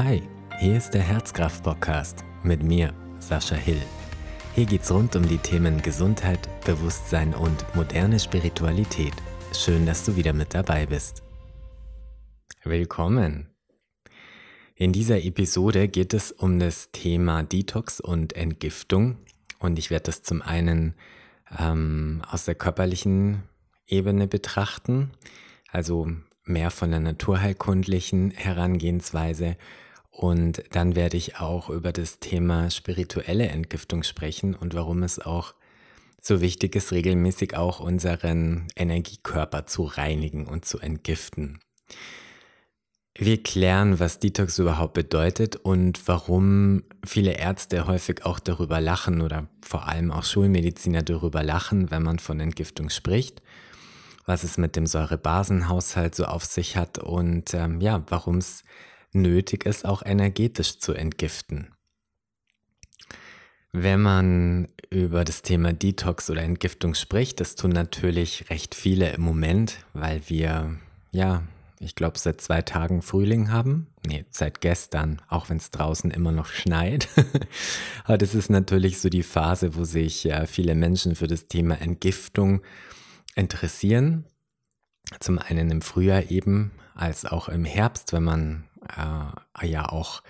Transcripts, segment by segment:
Hi, hier ist der Herzkraft-Podcast mit mir, Sascha Hill. Hier geht's rund um die Themen Gesundheit, Bewusstsein und moderne Spiritualität. Schön, dass du wieder mit dabei bist. Willkommen. In dieser Episode geht es um das Thema Detox und Entgiftung und ich werde das zum einen ähm, aus der körperlichen Ebene betrachten, also mehr von der naturheilkundlichen Herangehensweise und dann werde ich auch über das Thema spirituelle Entgiftung sprechen und warum es auch so wichtig ist, regelmäßig auch unseren Energiekörper zu reinigen und zu entgiften. Wir klären, was Detox überhaupt bedeutet und warum viele Ärzte häufig auch darüber lachen oder vor allem auch Schulmediziner darüber lachen, wenn man von Entgiftung spricht, was es mit dem Säurebasenhaushalt so auf sich hat und ähm, ja, warum es nötig ist, auch energetisch zu entgiften. Wenn man über das Thema Detox oder Entgiftung spricht, das tun natürlich recht viele im Moment, weil wir, ja, ich glaube, seit zwei Tagen Frühling haben. Nee, seit gestern, auch wenn es draußen immer noch schneit. Aber das ist natürlich so die Phase, wo sich ja, viele Menschen für das Thema Entgiftung interessieren. Zum einen im Frühjahr eben, als auch im Herbst, wenn man äh, ja auch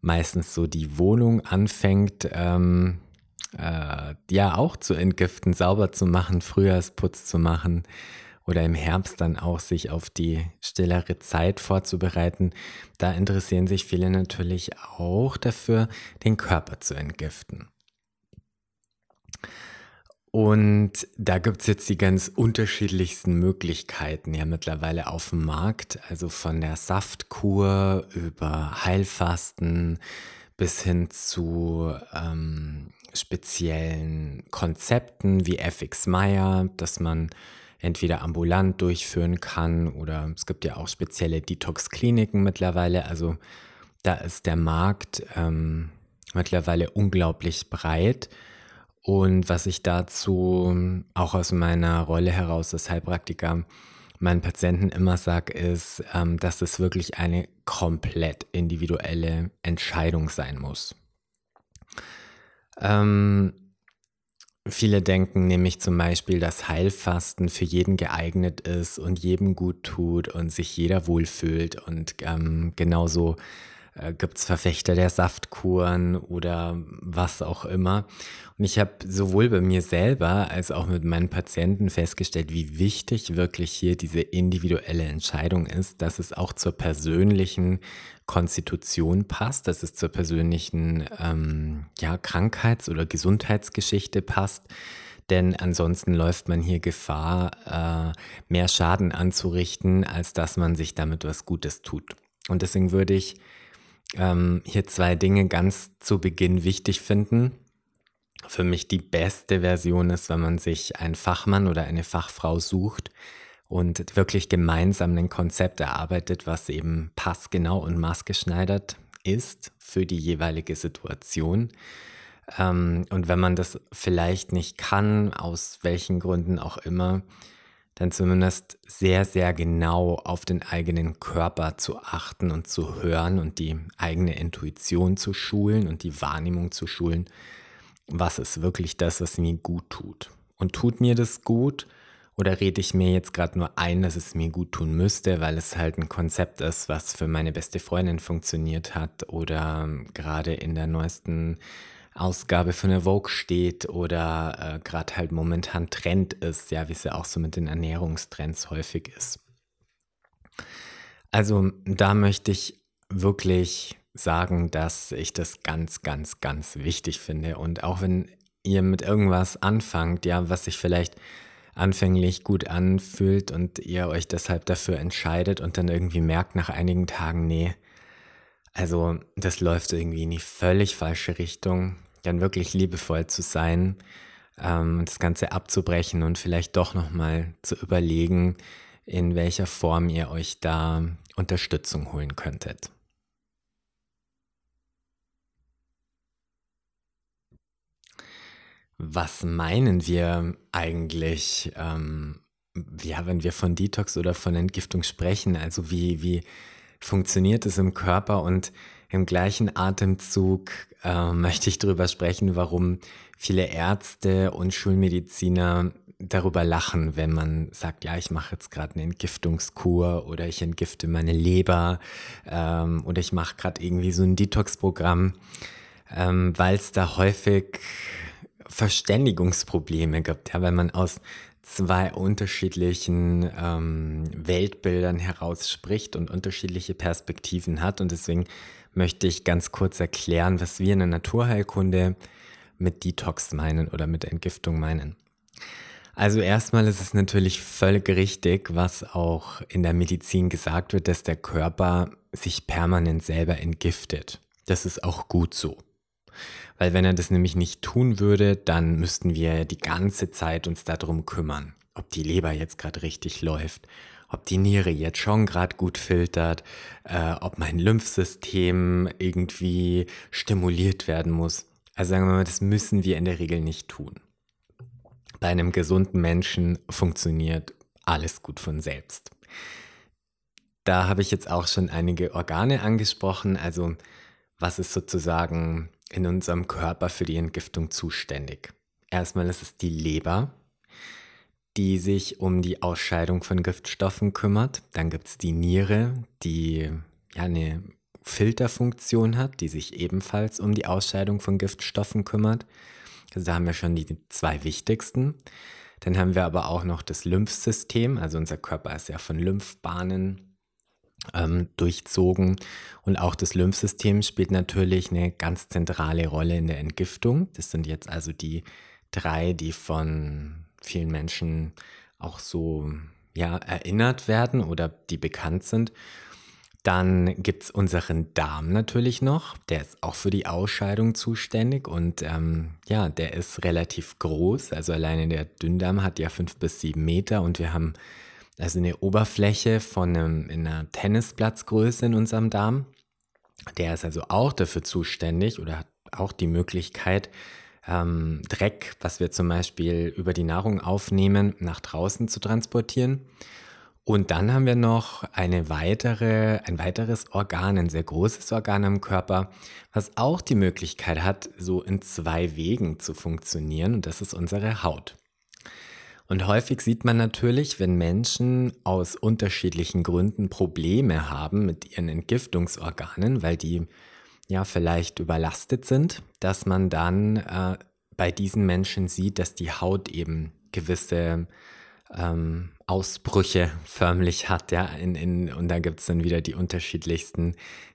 meistens so die Wohnung anfängt, ähm, äh, ja auch zu entgiften, sauber zu machen, Frühjahrsputz zu machen oder im Herbst dann auch sich auf die stillere Zeit vorzubereiten. Da interessieren sich viele natürlich auch dafür, den Körper zu entgiften. Und da gibt es jetzt die ganz unterschiedlichsten Möglichkeiten ja mittlerweile auf dem Markt. Also von der Saftkur über Heilfasten bis hin zu ähm, speziellen Konzepten wie FX Meyer, dass man entweder ambulant durchführen kann oder es gibt ja auch spezielle Detox-Kliniken mittlerweile. Also da ist der Markt ähm, mittlerweile unglaublich breit. Und was ich dazu auch aus meiner Rolle heraus als Heilpraktiker meinen Patienten immer sage, ist, ähm, dass es wirklich eine komplett individuelle Entscheidung sein muss. Ähm, viele denken nämlich zum Beispiel, dass Heilfasten für jeden geeignet ist und jedem gut tut und sich jeder wohlfühlt und ähm, genauso äh, gibt es Verfechter der Saftkuren oder was auch immer. Und ich habe sowohl bei mir selber als auch mit meinen Patienten festgestellt, wie wichtig wirklich hier diese individuelle Entscheidung ist, dass es auch zur persönlichen Konstitution passt, dass es zur persönlichen ähm, ja, Krankheits- oder Gesundheitsgeschichte passt. Denn ansonsten läuft man hier Gefahr, äh, mehr Schaden anzurichten, als dass man sich damit was Gutes tut. Und deswegen würde ich ähm, hier zwei Dinge ganz zu Beginn wichtig finden. Für mich die beste Version ist, wenn man sich einen Fachmann oder eine Fachfrau sucht und wirklich gemeinsam ein Konzept erarbeitet, was eben passgenau und maßgeschneidert ist für die jeweilige Situation. Ähm, und wenn man das vielleicht nicht kann, aus welchen Gründen auch immer, dann zumindest sehr, sehr genau auf den eigenen Körper zu achten und zu hören und die eigene Intuition zu schulen und die Wahrnehmung zu schulen, was ist wirklich das, was mir gut tut. Und tut mir das gut oder rede ich mir jetzt gerade nur ein, dass es mir gut tun müsste, weil es halt ein Konzept ist, was für meine beste Freundin funktioniert hat oder gerade in der neuesten Ausgabe von der Vogue steht oder äh, gerade halt momentan Trend ist, ja, wie es ja auch so mit den Ernährungstrends häufig ist. Also da möchte ich wirklich sagen, dass ich das ganz, ganz, ganz wichtig finde. Und auch wenn ihr mit irgendwas anfangt, ja, was sich vielleicht anfänglich gut anfühlt und ihr euch deshalb dafür entscheidet und dann irgendwie merkt nach einigen Tagen, nee, also das läuft irgendwie in die völlig falsche Richtung, dann wirklich liebevoll zu sein, ähm, das Ganze abzubrechen und vielleicht doch nochmal zu überlegen, in welcher Form ihr euch da Unterstützung holen könntet. Was meinen wir eigentlich, ähm, ja, wenn wir von Detox oder von Entgiftung sprechen? Also wie, wie funktioniert es im Körper und im gleichen Atemzug äh, möchte ich darüber sprechen, warum viele Ärzte und Schulmediziner darüber lachen, wenn man sagt, ja, ich mache jetzt gerade eine Entgiftungskur oder ich entgifte meine Leber ähm, oder ich mache gerade irgendwie so ein Detox-Programm, ähm, weil es da häufig Verständigungsprobleme gibt, ja, weil man aus zwei unterschiedlichen ähm, Weltbildern heraus spricht und unterschiedliche Perspektiven hat. Und deswegen möchte ich ganz kurz erklären, was wir in der Naturheilkunde mit Detox meinen oder mit Entgiftung meinen. Also erstmal ist es natürlich völlig richtig, was auch in der Medizin gesagt wird, dass der Körper sich permanent selber entgiftet. Das ist auch gut so. Weil wenn er das nämlich nicht tun würde, dann müssten wir die ganze Zeit uns darum kümmern, ob die Leber jetzt gerade richtig läuft, ob die Niere jetzt schon gerade gut filtert, äh, ob mein Lymphsystem irgendwie stimuliert werden muss. Also sagen wir mal, das müssen wir in der Regel nicht tun bei einem gesunden Menschen funktioniert alles gut von selbst. Da habe ich jetzt auch schon einige Organe angesprochen. Also was ist sozusagen in unserem Körper für die Entgiftung zuständig? Erstmal ist es die Leber, die sich um die Ausscheidung von Giftstoffen kümmert. Dann gibt es die Niere, die ja eine Filterfunktion hat, die sich ebenfalls um die Ausscheidung von Giftstoffen kümmert. Also da haben wir schon die zwei wichtigsten. Dann haben wir aber auch noch das Lymphsystem. Also unser Körper ist ja von Lymphbahnen ähm, durchzogen. Und auch das Lymphsystem spielt natürlich eine ganz zentrale Rolle in der Entgiftung. Das sind jetzt also die drei, die von vielen Menschen auch so ja, erinnert werden oder die bekannt sind. Dann gibt es unseren Darm natürlich noch. Der ist auch für die Ausscheidung zuständig und ähm, ja, der ist relativ groß. Also alleine der Dünndarm hat ja fünf bis sieben Meter und wir haben also eine Oberfläche von einem, in einer Tennisplatzgröße in unserem Darm. Der ist also auch dafür zuständig oder hat auch die Möglichkeit, ähm, Dreck, was wir zum Beispiel über die Nahrung aufnehmen, nach draußen zu transportieren. Und dann haben wir noch eine weitere, ein weiteres Organ, ein sehr großes Organ im Körper, was auch die Möglichkeit hat, so in zwei Wegen zu funktionieren. Und das ist unsere Haut. Und häufig sieht man natürlich, wenn Menschen aus unterschiedlichen Gründen Probleme haben mit ihren Entgiftungsorganen, weil die ja vielleicht überlastet sind, dass man dann äh, bei diesen Menschen sieht, dass die Haut eben gewisse ähm, Ausbrüche förmlich hat, ja, in, in, und da gibt es dann wieder die unterschiedlichsten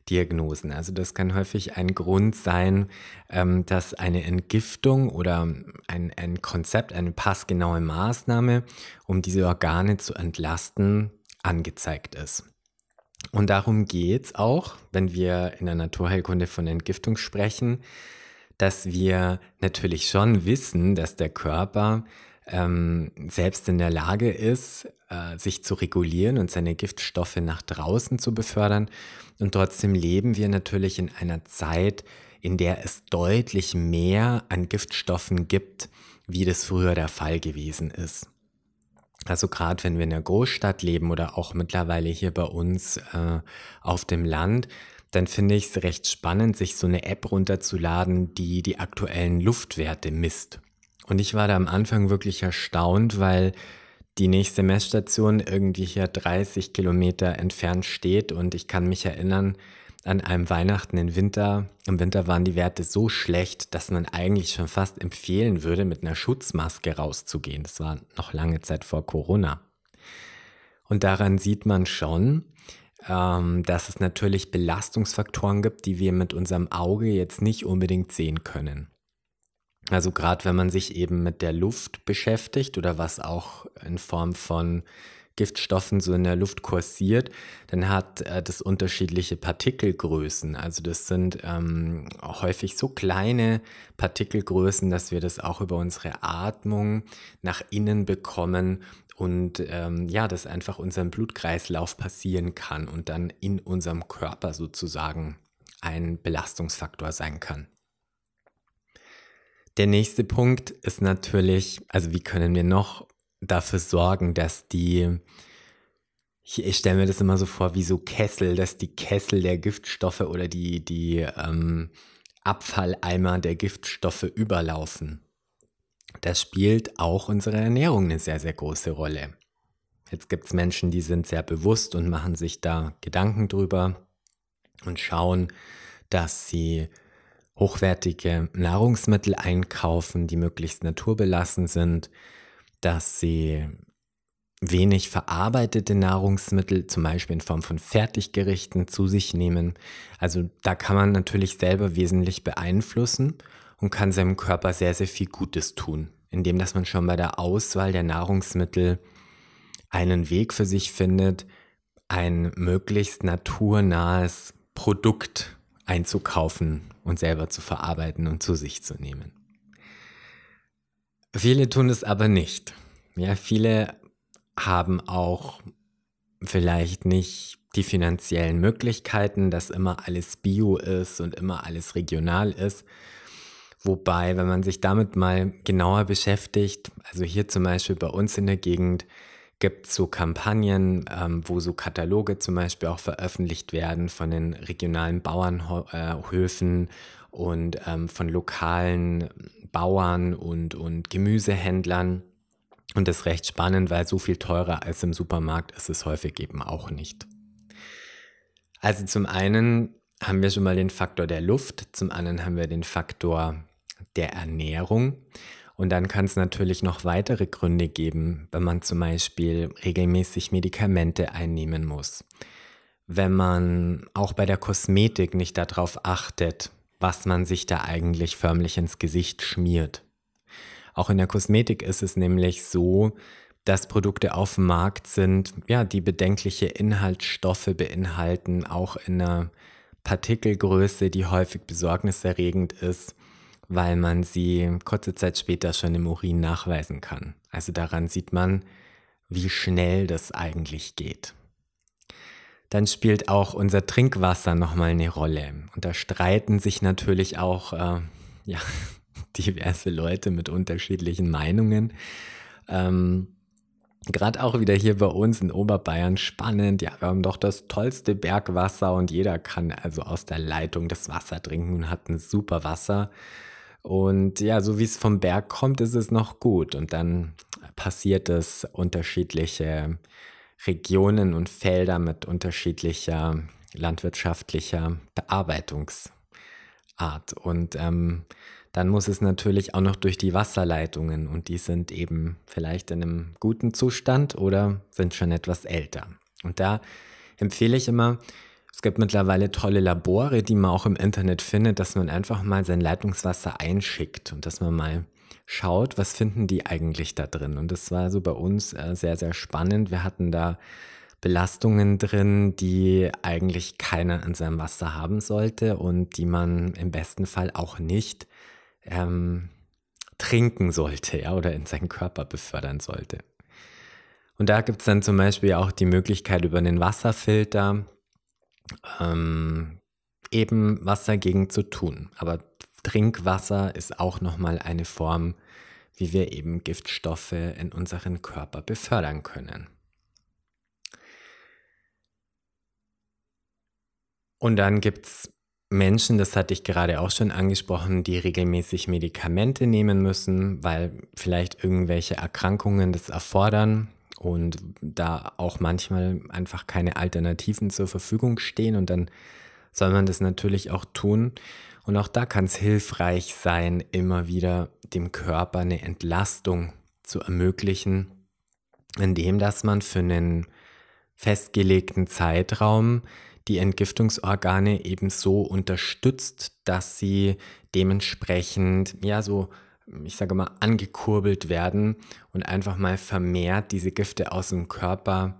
Diagnosen. Also das kann häufig ein Grund sein, ähm, dass eine Entgiftung oder ein, ein Konzept, eine passgenaue Maßnahme, um diese Organe zu entlasten, angezeigt ist. Und darum geht es auch, wenn wir in der Naturheilkunde von Entgiftung sprechen, dass wir natürlich schon wissen, dass der Körper ähm, selbst in der Lage ist, äh, sich zu regulieren und seine Giftstoffe nach draußen zu befördern. Und trotzdem leben wir natürlich in einer Zeit, in der es deutlich mehr an Giftstoffen gibt, wie das früher der Fall gewesen ist. Also gerade wenn wir in der Großstadt leben oder auch mittlerweile hier bei uns äh, auf dem Land, dann finde ich es recht spannend, sich so eine App runterzuladen, die die aktuellen Luftwerte misst. Und ich war da am Anfang wirklich erstaunt, weil die nächste Messstation irgendwie hier 30 Kilometer entfernt steht und ich kann mich erinnern, an einem Weihnachten im Winter, im Winter waren die Werte so schlecht, dass man eigentlich schon fast empfehlen würde, mit einer Schutzmaske rauszugehen. Das war noch lange Zeit vor Corona. Und daran sieht man schon, ähm, dass es natürlich Belastungsfaktoren gibt, die wir mit unserem Auge jetzt nicht unbedingt sehen können. Also gerade wenn man sich eben mit der Luft beschäftigt oder was auch in Form von Giftstoffen so in der Luft kursiert, dann hat äh, das unterschiedliche Partikelgrößen. Also das sind ähm, häufig so kleine Partikelgrößen, dass wir das auch über unsere Atmung nach innen bekommen und ähm, ja, dass einfach unserem Blutkreislauf passieren kann und dann in unserem Körper sozusagen ein Belastungsfaktor sein kann. Der nächste Punkt ist natürlich, also wie können wir noch dafür sorgen, dass die, ich, ich stelle mir das immer so vor wie so Kessel, dass die Kessel der Giftstoffe oder die, die ähm, Abfalleimer der Giftstoffe überlaufen. Das spielt auch unsere Ernährung eine sehr, sehr große Rolle. Jetzt gibt es Menschen, die sind sehr bewusst und machen sich da Gedanken drüber und schauen, dass sie hochwertige Nahrungsmittel einkaufen, die möglichst naturbelassen sind, dass sie wenig verarbeitete Nahrungsmittel, zum Beispiel in Form von Fertiggerichten, zu sich nehmen. Also da kann man natürlich selber wesentlich beeinflussen und kann seinem Körper sehr, sehr viel Gutes tun, indem dass man schon bei der Auswahl der Nahrungsmittel einen Weg für sich findet, ein möglichst naturnahes Produkt einzukaufen und selber zu verarbeiten und zu sich zu nehmen. Viele tun es aber nicht. Ja, viele haben auch vielleicht nicht die finanziellen Möglichkeiten, dass immer alles bio ist und immer alles regional ist. Wobei, wenn man sich damit mal genauer beschäftigt, also hier zum Beispiel bei uns in der Gegend gibt so Kampagnen, ähm, wo so Kataloge zum Beispiel auch veröffentlicht werden von den regionalen Bauernhöfen und ähm, von lokalen Bauern und, und Gemüsehändlern und das ist recht spannend, weil so viel teurer als im Supermarkt ist es häufig eben auch nicht. Also zum einen haben wir schon mal den Faktor der Luft, zum anderen haben wir den Faktor der Ernährung. Und dann kann es natürlich noch weitere Gründe geben, wenn man zum Beispiel regelmäßig Medikamente einnehmen muss. Wenn man auch bei der Kosmetik nicht darauf achtet, was man sich da eigentlich förmlich ins Gesicht schmiert. Auch in der Kosmetik ist es nämlich so, dass Produkte auf dem Markt sind, ja, die bedenkliche Inhaltsstoffe beinhalten, auch in einer Partikelgröße, die häufig besorgniserregend ist, weil man sie kurze Zeit später schon im Urin nachweisen kann. Also daran sieht man, wie schnell das eigentlich geht. Dann spielt auch unser Trinkwasser nochmal eine Rolle. Und da streiten sich natürlich auch äh, ja, diverse Leute mit unterschiedlichen Meinungen. Ähm, Gerade auch wieder hier bei uns in Oberbayern spannend. Ja, wir haben doch das tollste Bergwasser und jeder kann also aus der Leitung das Wasser trinken und hat ein super Wasser. Und ja, so wie es vom Berg kommt, ist es noch gut. Und dann passiert es unterschiedliche Regionen und Felder mit unterschiedlicher landwirtschaftlicher Bearbeitungsart. Und ähm, dann muss es natürlich auch noch durch die Wasserleitungen und die sind eben vielleicht in einem guten Zustand oder sind schon etwas älter. Und da empfehle ich immer, es gibt mittlerweile tolle Labore, die man auch im Internet findet, dass man einfach mal sein Leitungswasser einschickt und dass man mal schaut, was finden die eigentlich da drin. Und das war so bei uns äh, sehr, sehr spannend. Wir hatten da Belastungen drin, die eigentlich keiner in seinem Wasser haben sollte und die man im besten Fall auch nicht ähm, trinken sollte ja, oder in seinen Körper befördern sollte. Und da gibt es dann zum Beispiel auch die Möglichkeit über einen Wasserfilter ähm, eben was dagegen zu tun. Aber Trinkwasser ist auch nochmal eine Form, wie wir eben Giftstoffe in unseren Körper befördern können. Und dann gibt es Menschen, das hatte ich gerade auch schon angesprochen, die regelmäßig Medikamente nehmen müssen, weil vielleicht irgendwelche Erkrankungen das erfordern und da auch manchmal einfach keine Alternativen zur Verfügung stehen und dann soll man das natürlich auch tun. Und auch da kann es hilfreich sein, immer wieder dem Körper eine Entlastung zu ermöglichen, indem dass man für einen festgelegten Zeitraum die Entgiftungsorgane eben so unterstützt, dass sie dementsprechend, ja, so, ich sage mal, angekurbelt werden und einfach mal vermehrt diese Gifte aus dem Körper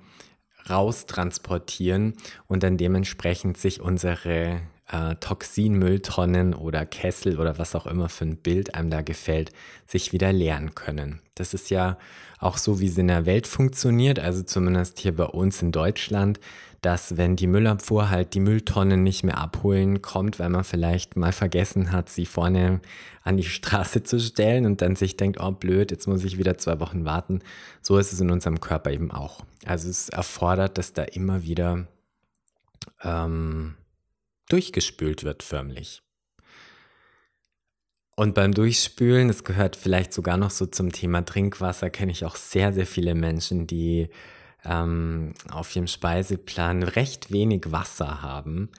raustransportieren und dann dementsprechend sich unsere äh, Toxinmülltonnen oder Kessel oder was auch immer für ein Bild einem da gefällt, sich wieder leeren können. Das ist ja auch so, wie es in der Welt funktioniert, also zumindest hier bei uns in Deutschland, dass wenn die Müllabfuhr halt die Mülltonnen nicht mehr abholen kommt, weil man vielleicht mal vergessen hat, sie vorne an die Straße zu stellen und dann sich denkt, oh blöd, jetzt muss ich wieder zwei Wochen warten. So ist es in unserem Körper eben auch. Also es erfordert, dass da immer wieder ähm, durchgespült wird förmlich. Und beim Durchspülen, das gehört vielleicht sogar noch so zum Thema Trinkwasser, kenne ich auch sehr, sehr viele Menschen, die ähm, auf ihrem Speiseplan recht wenig Wasser haben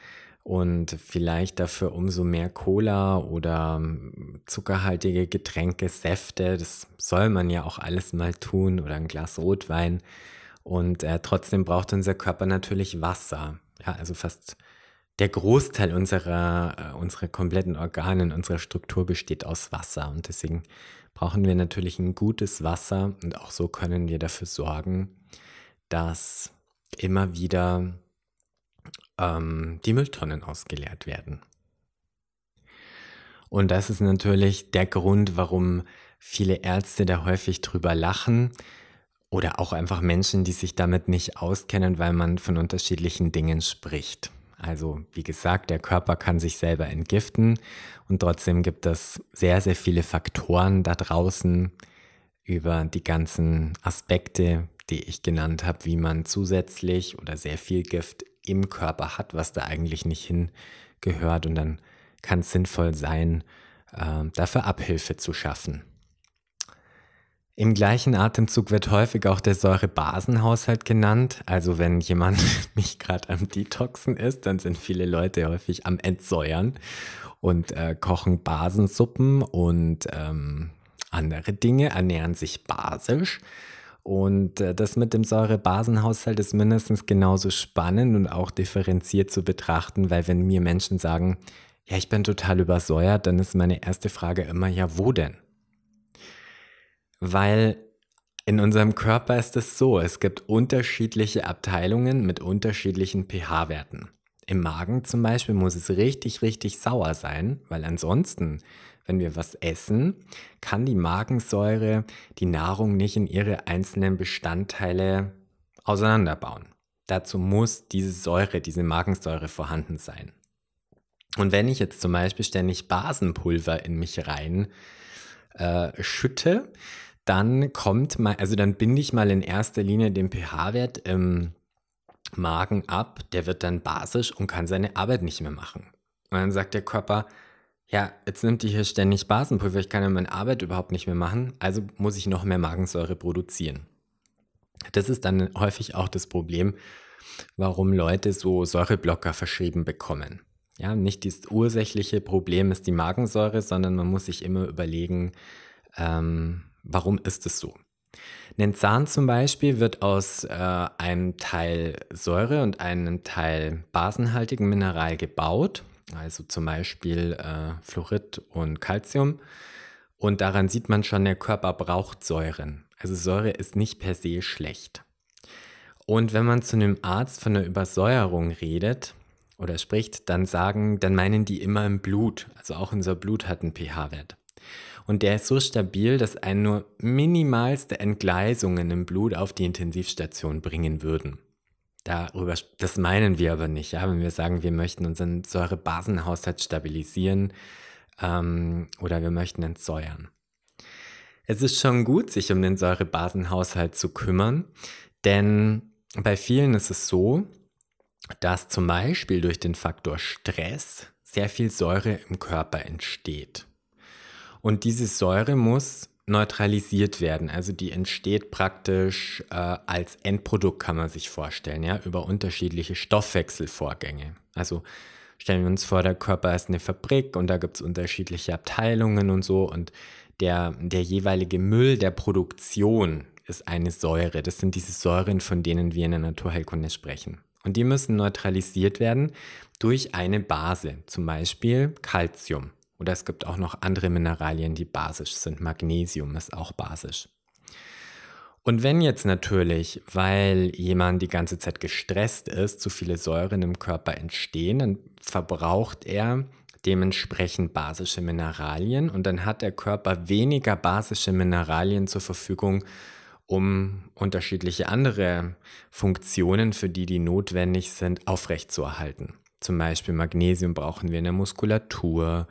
und vielleicht dafür umso mehr Cola oder ähm, zuckerhaltige Getränke, Säfte, das soll man ja auch alles mal tun oder ein Glas Rotwein. Und äh, trotzdem braucht unser Körper natürlich Wasser. Ja, also fast der Großteil unserer, äh, unserer kompletten Organe, unserer Struktur besteht aus Wasser. Und deswegen brauchen wir natürlich ein gutes Wasser. Und auch so können wir dafür sorgen, dass immer wieder ähm, die Mülltonnen ausgeleert werden. Und das ist natürlich der Grund, warum viele Ärzte da häufig drüber lachen oder auch einfach Menschen, die sich damit nicht auskennen, weil man von unterschiedlichen Dingen spricht. Also wie gesagt, der Körper kann sich selber entgiften und trotzdem gibt es sehr, sehr viele Faktoren da draußen über die ganzen Aspekte, die ich genannt habe, wie man zusätzlich oder sehr viel Gift im Körper hat, was da eigentlich nicht hingehört. Und dann kann es sinnvoll sein, äh, dafür Abhilfe zu schaffen. Im gleichen Atemzug wird häufig auch der Säurebasenhaushalt genannt. Also wenn jemand nicht gerade am Detoxen ist, dann sind viele Leute häufig am Entsäuern und äh, kochen Basensuppen und ähm, andere Dinge, ernähren sich basisch. Und äh, das mit dem Säurebasenhaushalt ist mindestens genauso spannend und auch differenziert zu betrachten, weil wenn mir Menschen sagen, ja, ich bin total übersäuert, dann ist meine erste Frage immer, ja, wo denn? Weil in unserem Körper ist es so, es gibt unterschiedliche Abteilungen mit unterschiedlichen pH-Werten. Im Magen zum Beispiel muss es richtig, richtig sauer sein, weil ansonsten, wenn wir was essen, kann die Magensäure die Nahrung nicht in ihre einzelnen Bestandteile auseinanderbauen. Dazu muss diese Säure, diese Magensäure vorhanden sein. Und wenn ich jetzt zum Beispiel ständig Basenpulver in mich rein äh, schütte, dann kommt mal, also dann binde ich mal in erster Linie den pH-Wert im Magen ab, der wird dann basisch und kann seine Arbeit nicht mehr machen. Und dann sagt der Körper, ja, jetzt nimmt die hier ständig Basenpulver, ich kann ja meine Arbeit überhaupt nicht mehr machen, also muss ich noch mehr Magensäure produzieren. Das ist dann häufig auch das Problem, warum Leute so Säureblocker verschrieben bekommen. Ja, nicht das ursächliche Problem ist die Magensäure, sondern man muss sich immer überlegen, ähm, Warum ist es so? Nenzan zum Beispiel wird aus äh, einem Teil Säure und einem Teil basenhaltigen Mineral gebaut, also zum Beispiel äh, Fluorid und Calcium. Und daran sieht man schon, der Körper braucht Säuren. Also Säure ist nicht per se schlecht. Und wenn man zu einem Arzt von einer Übersäuerung redet oder spricht, dann sagen, dann meinen die immer im Blut. Also auch unser Blut hat einen pH-Wert. Und der ist so stabil, dass einen nur minimalste Entgleisungen im Blut auf die Intensivstation bringen würden. Darüber, das meinen wir aber nicht, ja, wenn wir sagen, wir möchten unseren Säurebasenhaushalt stabilisieren ähm, oder wir möchten entsäuern. Es ist schon gut, sich um den Säurebasenhaushalt zu kümmern, denn bei vielen ist es so, dass zum Beispiel durch den Faktor Stress sehr viel Säure im Körper entsteht. Und diese Säure muss neutralisiert werden. Also die entsteht praktisch äh, als Endprodukt, kann man sich vorstellen, ja, über unterschiedliche Stoffwechselvorgänge. Also stellen wir uns vor, der Körper ist eine Fabrik und da gibt es unterschiedliche Abteilungen und so und der, der jeweilige Müll der Produktion ist eine Säure. Das sind diese Säuren, von denen wir in der Naturheilkunde sprechen. Und die müssen neutralisiert werden durch eine Base, zum Beispiel Calcium. Oder es gibt auch noch andere Mineralien, die basisch sind. Magnesium ist auch basisch. Und wenn jetzt natürlich, weil jemand die ganze Zeit gestresst ist, zu viele Säuren im Körper entstehen, dann verbraucht er dementsprechend basische Mineralien und dann hat der Körper weniger basische Mineralien zur Verfügung, um unterschiedliche andere Funktionen, für die die notwendig sind, aufrechtzuerhalten. Zum Beispiel Magnesium brauchen wir in der Muskulatur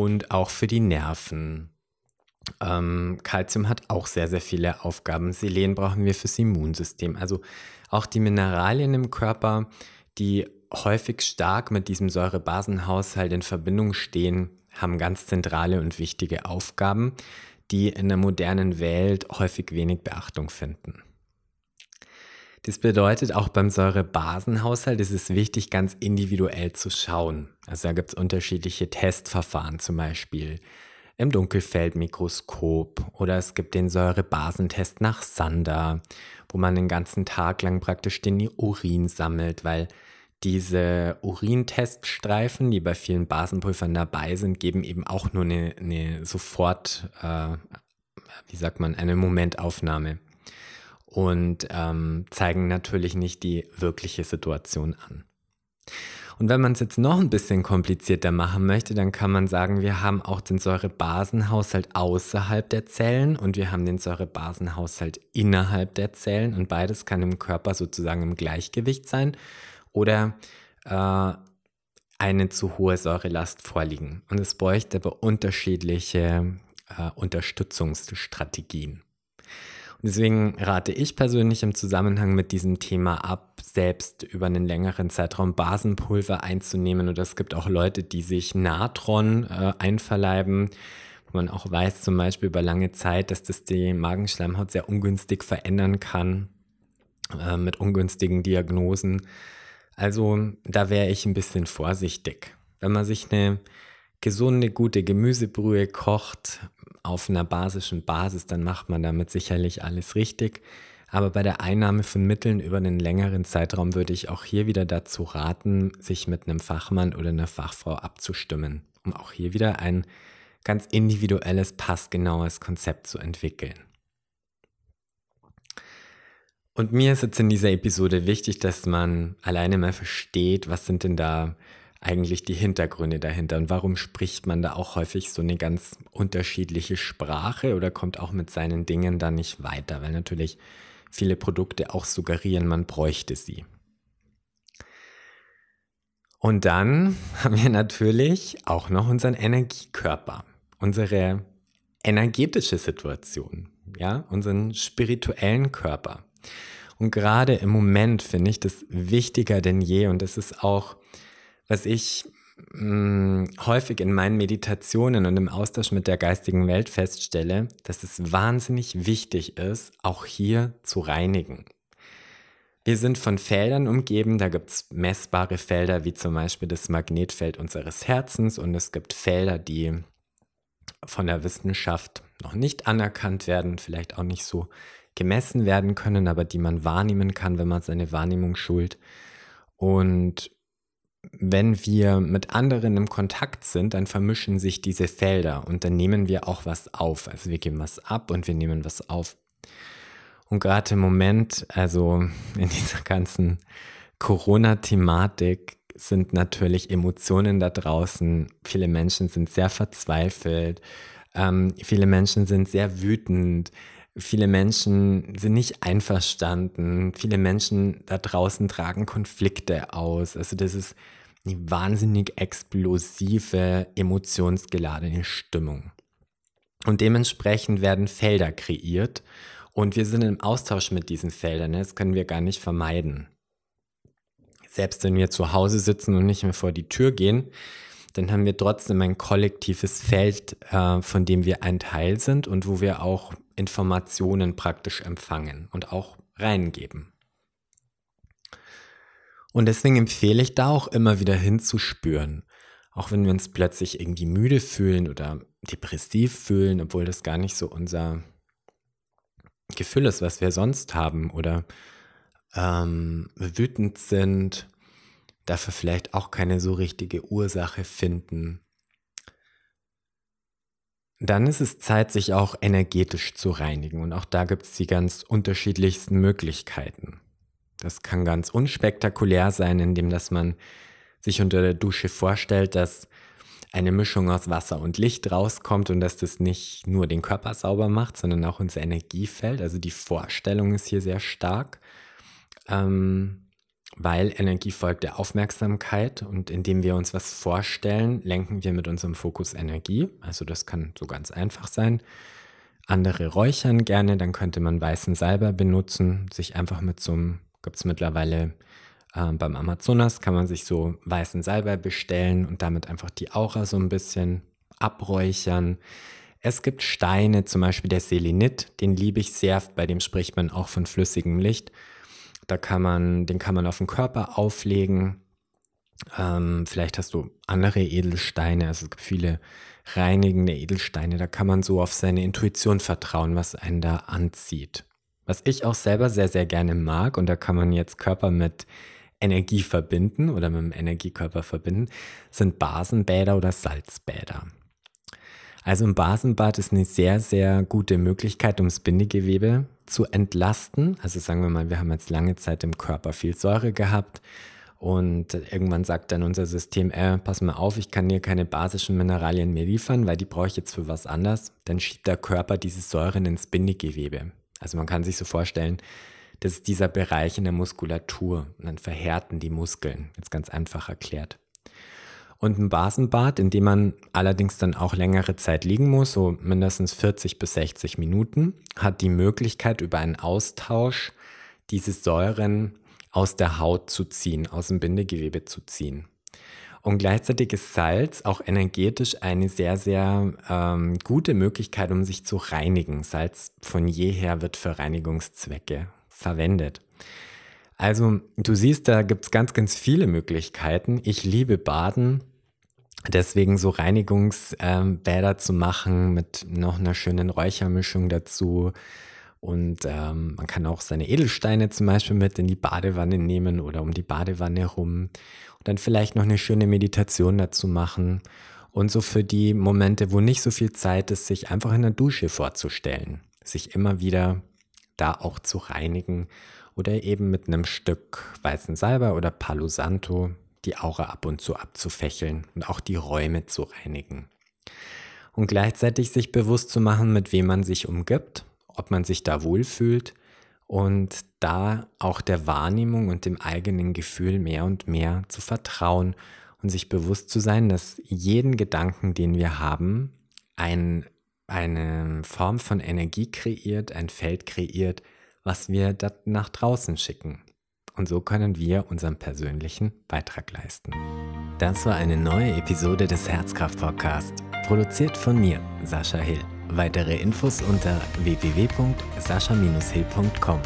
und auch für die Nerven. Ähm, Calcium hat auch sehr, sehr viele Aufgaben. Selen brauchen wir fürs Immunsystem. Also auch die Mineralien im Körper, die häufig stark mit diesem Säurebasenhaushalt in Verbindung stehen, haben ganz zentrale und wichtige Aufgaben, die in der modernen Welt häufig wenig Beachtung finden. Das bedeutet, auch beim Säurebasenhaushalt ist es wichtig, ganz individuell zu schauen. Also da gibt es unterschiedliche Testverfahren, zum Beispiel im Dunkelfeldmikroskop oder es gibt den Säurebasentest nach Sander, wo man den ganzen Tag lang praktisch den Urin sammelt, weil diese Urinteststreifen, die bei vielen Basenpulvern dabei sind, geben eben auch nur eine, eine sofort, äh, wie sagt man, eine Momentaufnahme und ähm, zeigen natürlich nicht die wirkliche Situation an. Und wenn man es jetzt noch ein bisschen komplizierter machen möchte, dann kann man sagen, wir haben auch den Säurebasenhaushalt außerhalb der Zellen und wir haben den Säurebasenhaushalt innerhalb der Zellen und beides kann im Körper sozusagen im Gleichgewicht sein oder äh, eine zu hohe Säurelast vorliegen. Und es bräuchte aber unterschiedliche äh, Unterstützungsstrategien. Deswegen rate ich persönlich im Zusammenhang mit diesem Thema ab, selbst über einen längeren Zeitraum Basenpulver einzunehmen. Oder es gibt auch Leute, die sich Natron äh, einverleiben, man auch weiß, zum Beispiel über lange Zeit, dass das die Magenschleimhaut sehr ungünstig verändern kann, äh, mit ungünstigen Diagnosen. Also da wäre ich ein bisschen vorsichtig. Wenn man sich eine gesunde, gute Gemüsebrühe kocht auf einer basischen Basis, dann macht man damit sicherlich alles richtig. Aber bei der Einnahme von Mitteln über einen längeren Zeitraum würde ich auch hier wieder dazu raten, sich mit einem Fachmann oder einer Fachfrau abzustimmen, um auch hier wieder ein ganz individuelles, passgenaues Konzept zu entwickeln. Und mir ist jetzt in dieser Episode wichtig, dass man alleine mal versteht, was sind denn da eigentlich die Hintergründe dahinter und warum spricht man da auch häufig so eine ganz unterschiedliche Sprache oder kommt auch mit seinen Dingen da nicht weiter, weil natürlich viele Produkte auch suggerieren, man bräuchte sie. Und dann haben wir natürlich auch noch unseren Energiekörper, unsere energetische Situation, ja, unseren spirituellen Körper. Und gerade im Moment finde ich das wichtiger denn je und das ist auch, was ich mh, hm, häufig in meinen Meditationen und im Austausch mit der geistigen Welt feststelle, dass es wahnsinnig wichtig ist, auch hier zu reinigen. Wir sind von Feldern umgeben, da gibt es messbare Felder wie zum Beispiel das Magnetfeld unseres Herzens und es gibt Felder, die von der Wissenschaft noch nicht anerkannt werden, vielleicht auch nicht so gemessen werden können, aber die man wahrnehmen kann, wenn man seine Wahrnehmung schult. Und wenn wir mit anderen im Kontakt sind, dann vermischen sich diese Felder und dann nehmen wir auch was auf. Also wir geben was ab und wir nehmen was auf. Und gerade im Moment, also in dieser ganzen Corona-Thematik, sind natürlich Emotionen da draußen. Viele Menschen sind sehr verzweifelt. Ähm, viele Menschen sind sehr wütend. Viele Menschen sind nicht einverstanden. Viele Menschen da draußen tragen Konflikte aus. Also das ist eine wahnsinnig explosive, emotionsgeladene Stimmung. Und dementsprechend werden Felder kreiert und wir sind im Austausch mit diesen Feldern. Das können wir gar nicht vermeiden. Selbst wenn wir zu Hause sitzen und nicht mehr vor die Tür gehen, dann haben wir trotzdem ein kollektives Feld, äh, von dem wir ein Teil sind und wo wir auch Informationen praktisch empfangen und auch reingeben. Und deswegen empfehle ich da auch immer wieder hinzuspüren. Auch wenn wir uns plötzlich irgendwie müde fühlen oder depressiv fühlen, obwohl das gar nicht so unser Gefühl ist, was wir sonst haben oder ähm, wütend sind, dafür vielleicht auch keine so richtige Ursache finden dann ist es Zeit, sich auch energetisch zu reinigen. Und auch da gibt es die ganz unterschiedlichsten Möglichkeiten. Das kann ganz unspektakulär sein, indem dass man sich unter der Dusche vorstellt, dass eine Mischung aus Wasser und Licht rauskommt und dass das nicht nur den Körper sauber macht, sondern auch unser Energiefeld. Also die Vorstellung ist hier sehr stark, ähm, weil Energie folgt der Aufmerksamkeit und indem wir uns was vorstellen, lenken wir mit unserem Fokus Energie. Also das kann so ganz einfach sein. Andere räuchern gerne, dann könnte man weißen Salber benutzen, sich einfach mit so einem, gibt es mittlerweile äh, beim Amazonas, kann man sich so weißen Salbei bestellen und damit einfach die Aura so ein bisschen abräuchern. Es gibt Steine, zum Beispiel der Selenit, den liebe ich sehr, bei dem spricht man auch von flüssigem Licht. Da kann man, den kann man auf den Körper auflegen. Ähm, vielleicht hast du andere Edelsteine, also es gibt viele reinigende Edelsteine, da kann man so auf seine Intuition vertrauen, was einen da anzieht. Was ich auch selber sehr, sehr gerne mag, und da kann man jetzt Körper mit Energie verbinden oder mit dem Energiekörper verbinden, sind Basenbäder oder Salzbäder. Also ein Basenbad ist eine sehr, sehr gute Möglichkeit, um das Bindegewebe zu entlasten. Also sagen wir mal, wir haben jetzt lange Zeit im Körper viel Säure gehabt und irgendwann sagt dann unser System, äh, pass mal auf, ich kann dir keine basischen Mineralien mehr liefern, weil die brauche ich jetzt für was anderes. Dann schiebt der Körper diese Säuren ins Bindegewebe. Also man kann sich so vorstellen, das ist dieser Bereich in der Muskulatur. Und dann verhärten die Muskeln, jetzt ganz einfach erklärt. Und ein Basenbad, in dem man allerdings dann auch längere Zeit liegen muss, so mindestens 40 bis 60 Minuten, hat die Möglichkeit über einen Austausch diese Säuren aus der Haut zu ziehen, aus dem Bindegewebe zu ziehen. Und gleichzeitig ist Salz auch energetisch eine sehr, sehr ähm, gute Möglichkeit, um sich zu reinigen. Salz von jeher wird für Reinigungszwecke verwendet. Also du siehst, da gibt es ganz, ganz viele Möglichkeiten. Ich liebe Baden. Deswegen so Reinigungsbäder zu machen mit noch einer schönen Räuchermischung dazu. Und ähm, man kann auch seine Edelsteine zum Beispiel mit in die Badewanne nehmen oder um die Badewanne rum. Und dann vielleicht noch eine schöne Meditation dazu machen. Und so für die Momente, wo nicht so viel Zeit ist, sich einfach in der Dusche vorzustellen. Sich immer wieder da auch zu reinigen oder eben mit einem Stück weißen Salbei oder Palo Santo die Aura ab und zu abzufächeln und auch die Räume zu reinigen. Und gleichzeitig sich bewusst zu machen, mit wem man sich umgibt, ob man sich da wohlfühlt und da auch der Wahrnehmung und dem eigenen Gefühl mehr und mehr zu vertrauen und sich bewusst zu sein, dass jeden Gedanken, den wir haben, ein eine Form von Energie kreiert, ein Feld kreiert, was wir nach draußen schicken. Und so können wir unseren persönlichen Beitrag leisten. Das war eine neue Episode des Herzkraft Podcast, produziert von mir, Sascha Hill. Weitere Infos unter www.sascha-hill.com.